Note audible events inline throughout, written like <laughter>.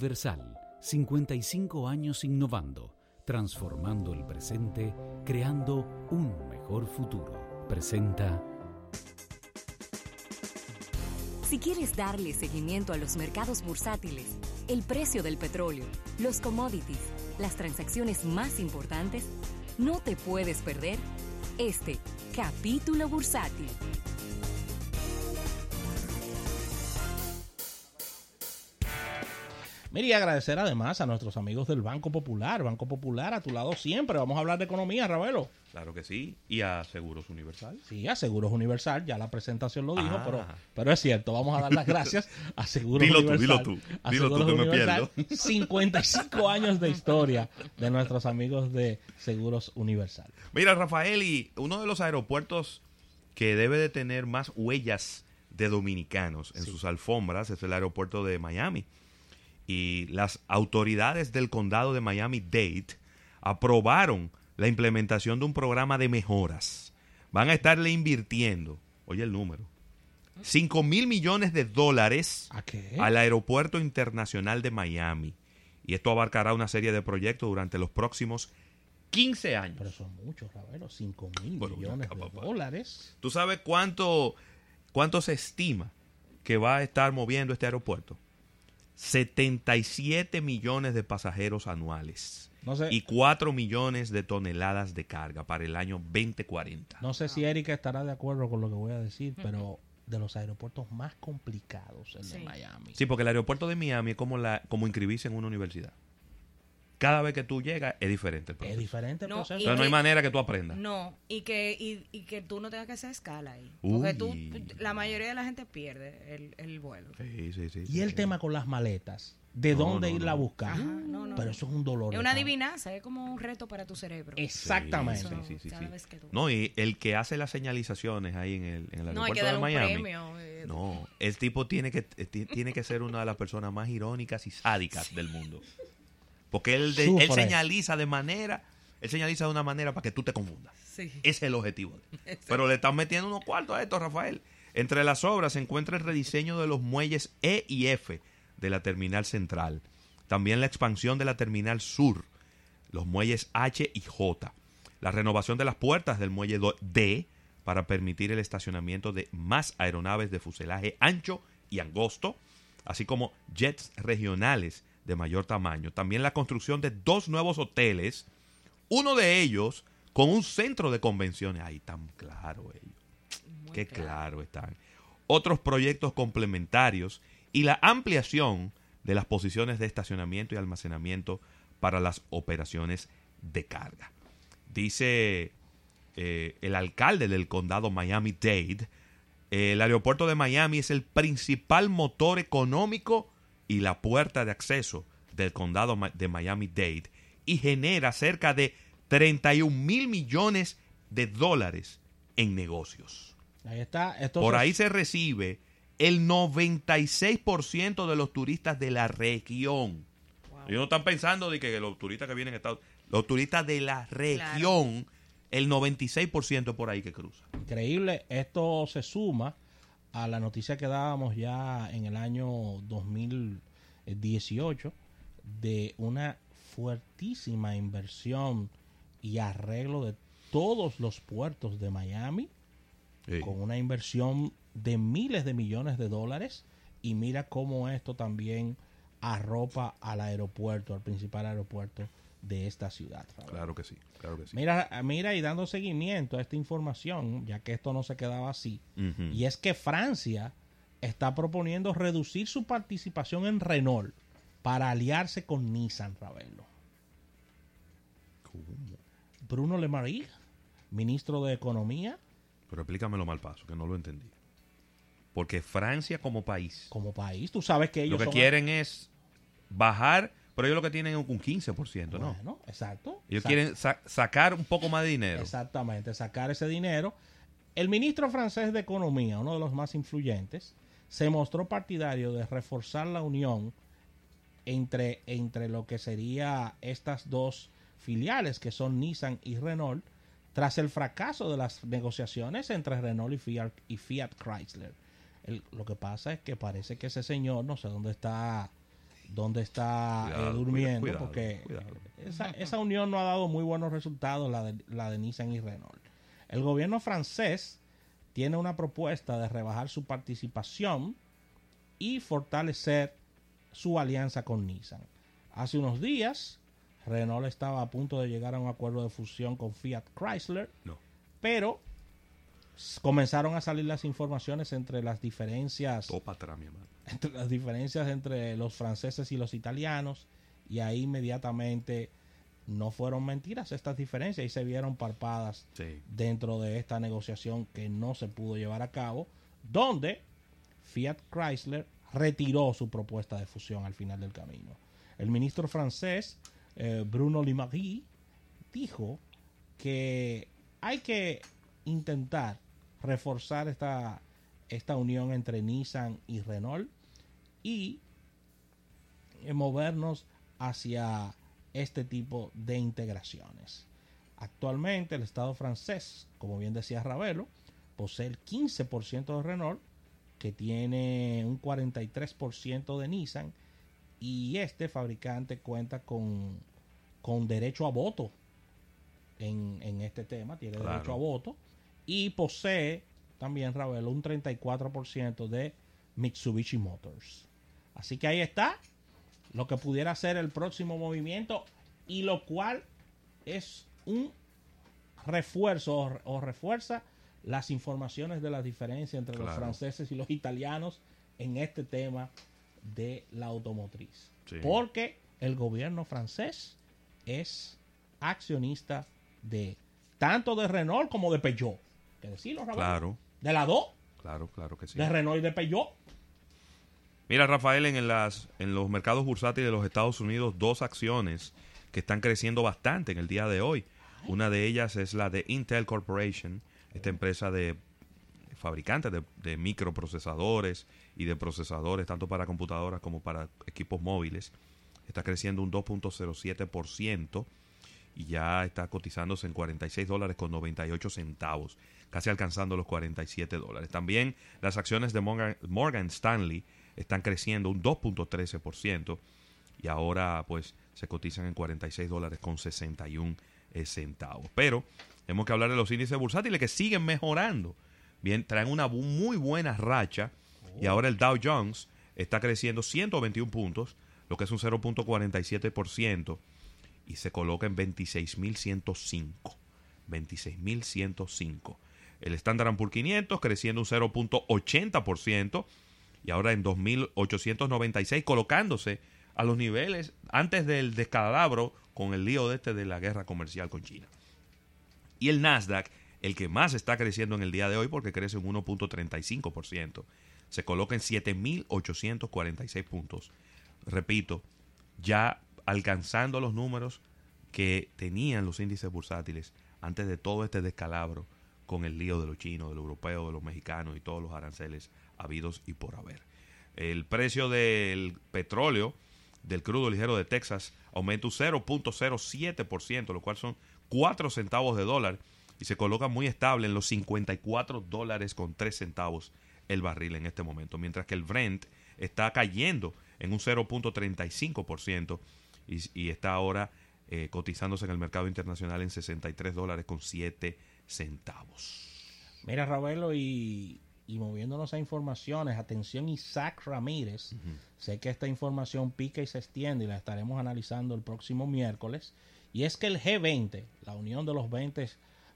Versal, 55 años innovando, transformando el presente, creando un mejor futuro. Presenta. Si quieres darle seguimiento a los mercados bursátiles, el precio del petróleo, los commodities, las transacciones más importantes, no te puedes perder este capítulo bursátil. Y agradecer además a nuestros amigos del Banco Popular. Banco Popular a tu lado siempre. Vamos a hablar de economía, Ravelo. Claro que sí. ¿Y a Seguros Universal? Sí, a Seguros Universal. Ya la presentación lo dijo, Ah. pero, pero es cierto. Vamos a dar las gracias a Seguros Dilo tú, Universal. dilo tú. A Dilo tú, que me pierdo. <laughs> 55 años de historia de nuestros amigos de Seguros Universal. Mira, Rafael, y uno de los aeropuertos que debe de tener más huellas de dominicanos en sus alfombras es el aeropuerto de Miami. Y las autoridades del condado de Miami-Dade aprobaron la implementación de un programa de mejoras. Van a estarle invirtiendo, oye el número, 5 mil millones de dólares al Aeropuerto Internacional de Miami. Y esto abarcará una serie de proyectos durante los próximos 15 años. Pero son muchos, Ravelo. 5 mil Bueno, millones acá, de papá. dólares. ¿Tú sabes cuánto, cuánto se estima que va a estar moviendo este aeropuerto? 77 millones de pasajeros anuales No sé, y 4 millones de toneladas de carga para el año 2040. no sé si Erika estará de acuerdo con lo que voy a decir, pero de los aeropuertos más complicados, el de. Miami. Sí, porque el aeropuerto de Miami es como, la, como inscribirse en una universidad. Cada vez que tú llegas es diferente el Es proceso. diferente el No, proceso. Entonces no hay manera que tú aprendas. No, y que, y, y que tú no tengas que hacer escala ahí. Porque tú, la mayoría de la gente pierde el, el vuelo. Sí, sí, sí, Y sí, el sí. tema con las maletas, de No, dónde no, irla a buscar. Ajá, no, no. Pero eso es un dolor. Es una adivinanza, es como un reto para tu cerebro. Exactamente. Sí, sí, sí, cada sí. vez que tú- No, y el que hace las señalizaciones ahí en el, en el No, hay aeropuerto que de darle un premio. eh, No, el tipo tiene que, eh, ti- tiene que ser una de las personas más irónicas y sádicas del mundo. <laughs> Porque él, de- él señaliza de manera, él señaliza de una manera para que tú te confundas. Sí. Ese es el objetivo. <laughs> Pero le están metiendo unos cuartos a esto, Rafael. Entre las obras se encuentra el rediseño de los muelles E y F de la terminal central. También la expansión de la terminal sur, los muelles H y J. La renovación de las puertas del muelle D para permitir el estacionamiento de más aeronaves de fuselaje ancho y angosto, así como jets regionales de mayor tamaño. También la construcción de dos nuevos hoteles, uno de ellos con un centro de convenciones. Ahí tan claro ellos. Muy Qué claro. claro están. Otros proyectos complementarios y la ampliación de las posiciones de estacionamiento y almacenamiento para las operaciones de carga. Dice eh, el alcalde del condado Miami-Dade, el aeropuerto de Miami es el principal motor económico y la puerta de acceso del condado de Miami-Dade y genera cerca de 31 mil millones de dólares en negocios. Ahí está. Esto Por ahí se recibe el 96% de los turistas de la región. Ellos no están pensando de que los turistas que vienen a Estados los turistas de la región, el 96% por ahí que cruza. Increíble. Esto se suma a la noticia que dábamos ya en el año 2018 de una fuertísima inversión y arreglo de todos los puertos de Miami con una inversión de miles de millones de dólares. Y mira cómo esto también arropa al aeropuerto, al principal aeropuerto de esta ciudad. Raúl. Claro que sí, claro que sí. Mira, mira y dando seguimiento a esta información, ya que esto no se quedaba así, y es que Francia está proponiendo reducir su participación en Renault para aliarse con Nissan, Ravelo. ¿Cómo? Bruno Le Maire, ministro de Economía, Pero explícamelo mal paso, que no lo entendí. Porque Francia como país, como país, tú sabes que ellos lo que son- quieren es bajar, pero ellos lo que tienen es un 15%, ¿no? Bueno, exacto. Ellos exacto. quieren sa- sacar un poco más de dinero. Exactamente, sacar ese dinero. El ministro francés de Economía, uno de los más influyentes, se mostró partidario de reforzar la unión entre, entre lo que sería estas dos filiales, que son Nissan y Renault, tras el fracaso de las negociaciones entre Renault y Fiat, y Fiat Chrysler. El- lo que pasa es que parece que ese señor, no sé dónde está donde está eh, durmiendo, porque Esa, esa, unión no ha dado muy buenos resultados, la de, la de Nissan y Renault. El gobierno francés tiene una propuesta de rebajar su participación y fortalecer su alianza con Nissan. Hace unos días, Renault estaba a punto de llegar a un acuerdo de fusión con Fiat Chrysler, pero comenzaron a salir las informaciones entre las diferencias entre las diferencias entre los franceses y los italianos y ahí inmediatamente no fueron mentiras estas diferencias y se vieron parpadas dentro de esta negociación que no se pudo llevar a cabo donde Fiat Chrysler retiró su propuesta de fusión al final del camino. El ministro francés eh, Bruno Limagui dijo que hay que intentar reforzar esta, esta unión entre Nissan y Renault y eh, movernos hacia este tipo de integraciones. Actualmente el Estado francés, como bien decía Ravelo, posee el 15% de Renault, que tiene un 43% de Nissan, y este fabricante cuenta con, con derecho a voto en, en este tema, tiene derecho a voto y posee también Ravelo un 34% de Mitsubishi Motors. Así que ahí está lo que pudiera ser el próximo movimiento y lo cual es un refuerzo o, refuerza las informaciones de la diferencia entre los franceses y los italianos en este tema de la automotriz. Porque el gobierno francés es accionista de tanto de Renault como de Peugeot que decirlo, Rafael. Claro. De la dos. Claro, claro que sí. De Renault y de Peugeot. Mira, Rafael, en, las, en los mercados bursátiles de los Estados Unidos, dos acciones que están creciendo bastante en el día de hoy. Una de ellas es la de Intel Corporation, esta empresa de fabricantes de, de, microprocesadores y de procesadores, tanto para computadoras como para equipos móviles. Está creciendo un 2.07% y ya está cotizándose en 46 dólares con 98 centavos casi alcanzando los 47 dólares. También las acciones de Morgan, Stanley están creciendo un 2.13% y ahora pues se cotizan en 46 dólares con 61 eh, centavos. Pero tenemos que hablar de los índices bursátiles que siguen mejorando. Bien, traen una muy buena racha y ahora el Dow Jones está creciendo 121 puntos, lo que es un 0.47% y se coloca en 26.105. 26.105 el Standard Poor's 500 creciendo un 0.80% y ahora en 2.896 colocándose a los niveles antes del descalabro con el lío de este de la guerra comercial con China. Y el Nasdaq, el que más está creciendo en el día de hoy porque crece un 1.35%, se coloca en 7.846 puntos. Repito, ya alcanzando los números que tenían los índices bursátiles antes de todo este descalabro con el lío de los chinos, de los europeos, de los mexicanos y todos los aranceles habidos y por haber. El precio del petróleo del crudo ligero de Texas aumenta un 0.07%, lo cual son 4 centavos de dólar y se coloca muy estable en los 54 dólares con 3 centavos el barril en este momento, mientras que el Brent está cayendo en un 0.35% y, y, está ahora eh, cotizándose en el mercado internacional en 63 dólares con 7 centavos. Mira, Ravelo, y, moviéndonos a informaciones, atención Isaac Ramírez, sé que esta información pica y se extiende y la estaremos analizando el próximo miércoles, y es que el G20, la unión de los 20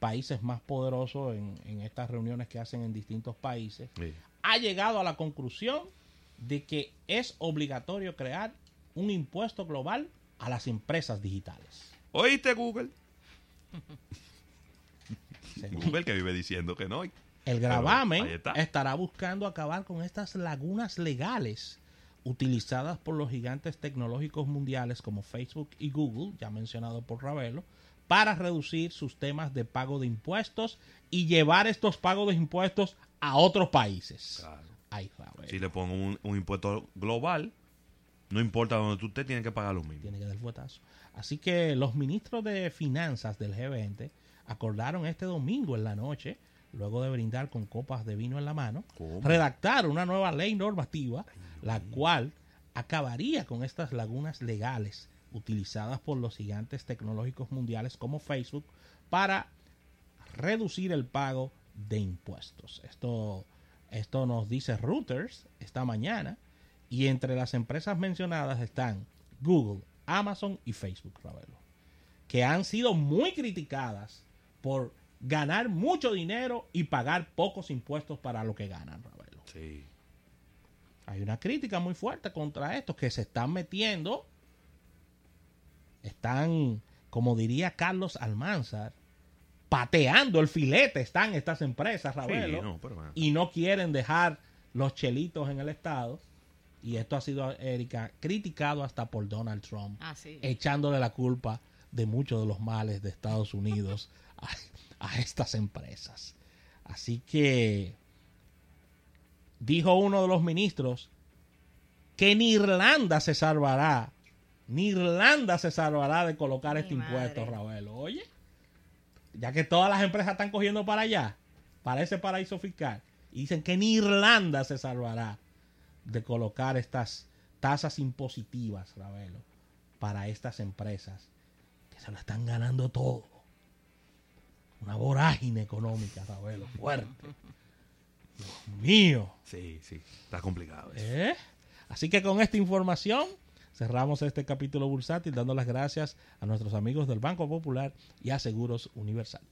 países más poderosos en, estas reuniones que hacen en distintos países, ha llegado a la conclusión de que es obligatorio crear un impuesto global a las empresas digitales. ¿Oíste, Google? <laughs> Google que vive diciendo que no. El gravamen estará buscando acabar con estas lagunas legales utilizadas por los gigantes tecnológicos mundiales como Facebook y Google, ya mencionado por Ravelo, para reducir sus temas de pago de impuestos y llevar estos pagos de impuestos a otros países. si le pongo un, impuesto global, no importa donde tú estés, tiene que pagar lo mismo. Tiene que dar fuetazo. Así que los ministros de finanzas del G20 acordaron este domingo en la noche, luego de brindar con copas de vino en la mano, redactar una nueva ley normativa, la cual acabaría con estas lagunas legales utilizadas por los gigantes tecnológicos mundiales como Facebook para reducir el pago de impuestos. Esto, esto nos dice Reuters esta mañana y entre las empresas mencionadas están Google, Amazon y Facebook, Ravelo, que han sido muy criticadas por ganar mucho dinero y pagar pocos impuestos para lo que ganan, Ravelo. Sí. Hay una crítica muy fuerte contra estos que se están metiendo, están, como diría Carlos Almanzar, pateando el filete, están estas empresas, Ravelo, y no quieren dejar los chelitos en el Estado. Y esto ha sido, Erika, criticado hasta por Donald Trump, Ah, echándole la culpa de muchos de los males de Estados Unidos <laughs> a, <laughs> a estas empresas. Así que dijo uno de los ministros que ni Irlanda se salvará, ni Irlanda se salvará de colocar Mi este madre. impuesto, Raúl. Oye, ya que todas las empresas están cogiendo para allá, para ese paraíso fiscal, y dicen que ni Irlanda se salvará de colocar estas tasas impositivas, Ravelo, para estas empresas que se lo están ganando todo. Una vorágine económica, Ravelo, fuerte. Dios mío. Sí, sí. Está complicado. eso. ¿Eh? Así que con esta información cerramos este capítulo bursátil dando las gracias a nuestros amigos del Banco Popular y a Seguros Universal.